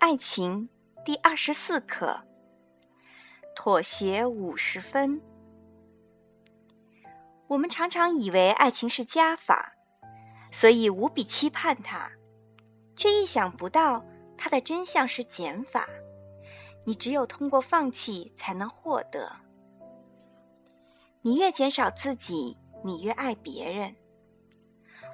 爱情第二十四课：妥协五十分。我们常常以为爱情是加法，所以无比期盼它，却意想不到它的真相是减法。你只有通过放弃，才能获得。你越减少自己，你越爱别人。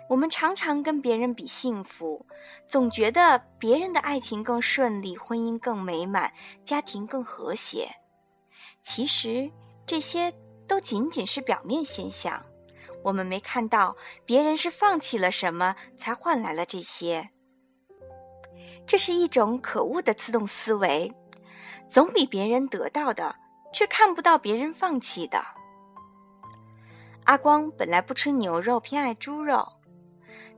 我们常常跟别人比幸福，总觉得别人的爱情更顺利，婚姻更美满，家庭更和谐。其实这些都仅仅是表面现象，我们没看到别人是放弃了什么才换来了这些。这是一种可恶的自动思维，总比别人得到的，却看不到别人放弃的。阿光本来不吃牛肉，偏爱猪肉。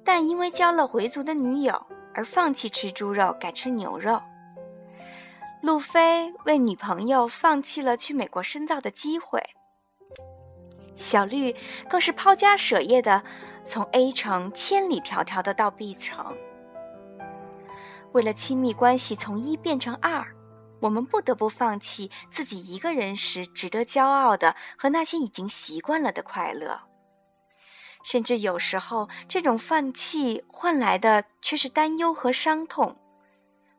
但因为交了回族的女友而放弃吃猪肉，改吃牛肉。路飞为女朋友放弃了去美国深造的机会。小绿更是抛家舍业的从 A 城千里迢迢的到 B 城。为了亲密关系从一变成二，我们不得不放弃自己一个人时值得骄傲的和那些已经习惯了的快乐。甚至有时候，这种放弃换来的却是担忧和伤痛。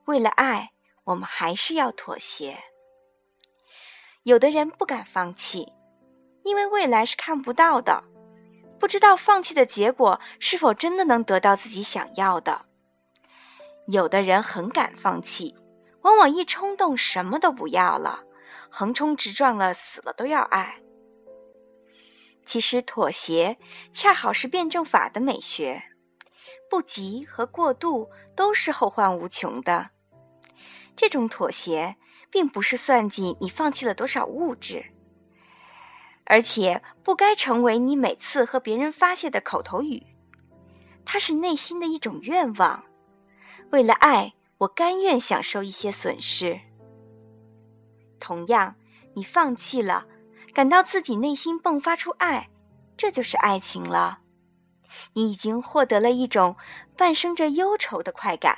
为了爱，我们还是要妥协。有的人不敢放弃，因为未来是看不到的，不知道放弃的结果是否真的能得到自己想要的。有的人很敢放弃，往往一冲动什么都不要了，横冲直撞了，死了都要爱。其实，妥协恰好是辩证法的美学，不急和过度都是后患无穷的。这种妥协并不是算计你放弃了多少物质，而且不该成为你每次和别人发泄的口头语。它是内心的一种愿望。为了爱，我甘愿享受一些损失。同样，你放弃了。感到自己内心迸发出爱，这就是爱情了。你已经获得了一种伴生着忧愁的快感，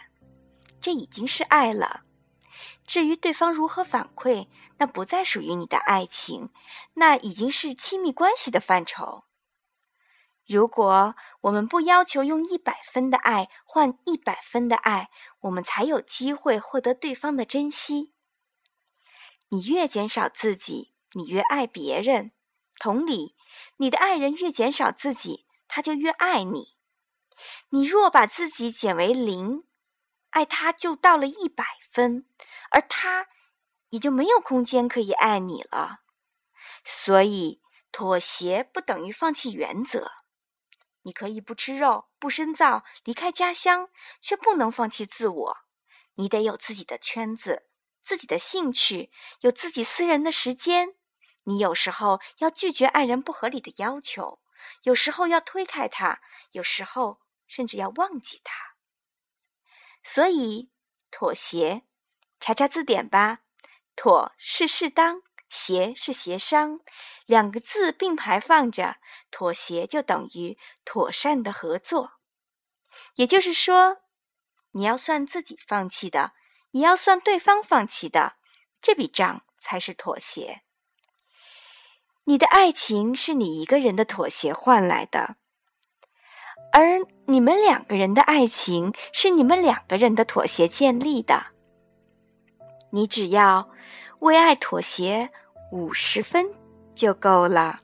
这已经是爱了。至于对方如何反馈，那不再属于你的爱情，那已经是亲密关系的范畴。如果我们不要求用一百分的爱换一百分的爱，我们才有机会获得对方的珍惜。你越减少自己。你越爱别人，同理，你的爱人越减少自己，他就越爱你。你若把自己减为零，爱他就到了一百分，而他也就没有空间可以爱你了。所以，妥协不等于放弃原则。你可以不吃肉、不深造、离开家乡，却不能放弃自我。你得有自己的圈子、自己的兴趣，有自己私人的时间。你有时候要拒绝爱人不合理的要求，有时候要推开他，有时候甚至要忘记他。所以，妥协，查查字典吧。妥是适当，协是协商，两个字并排放着，妥协就等于妥善的合作。也就是说，你要算自己放弃的，也要算对方放弃的，这笔账才是妥协。你的爱情是你一个人的妥协换来的，而你们两个人的爱情是你们两个人的妥协建立的。你只要为爱妥协五十分就够了。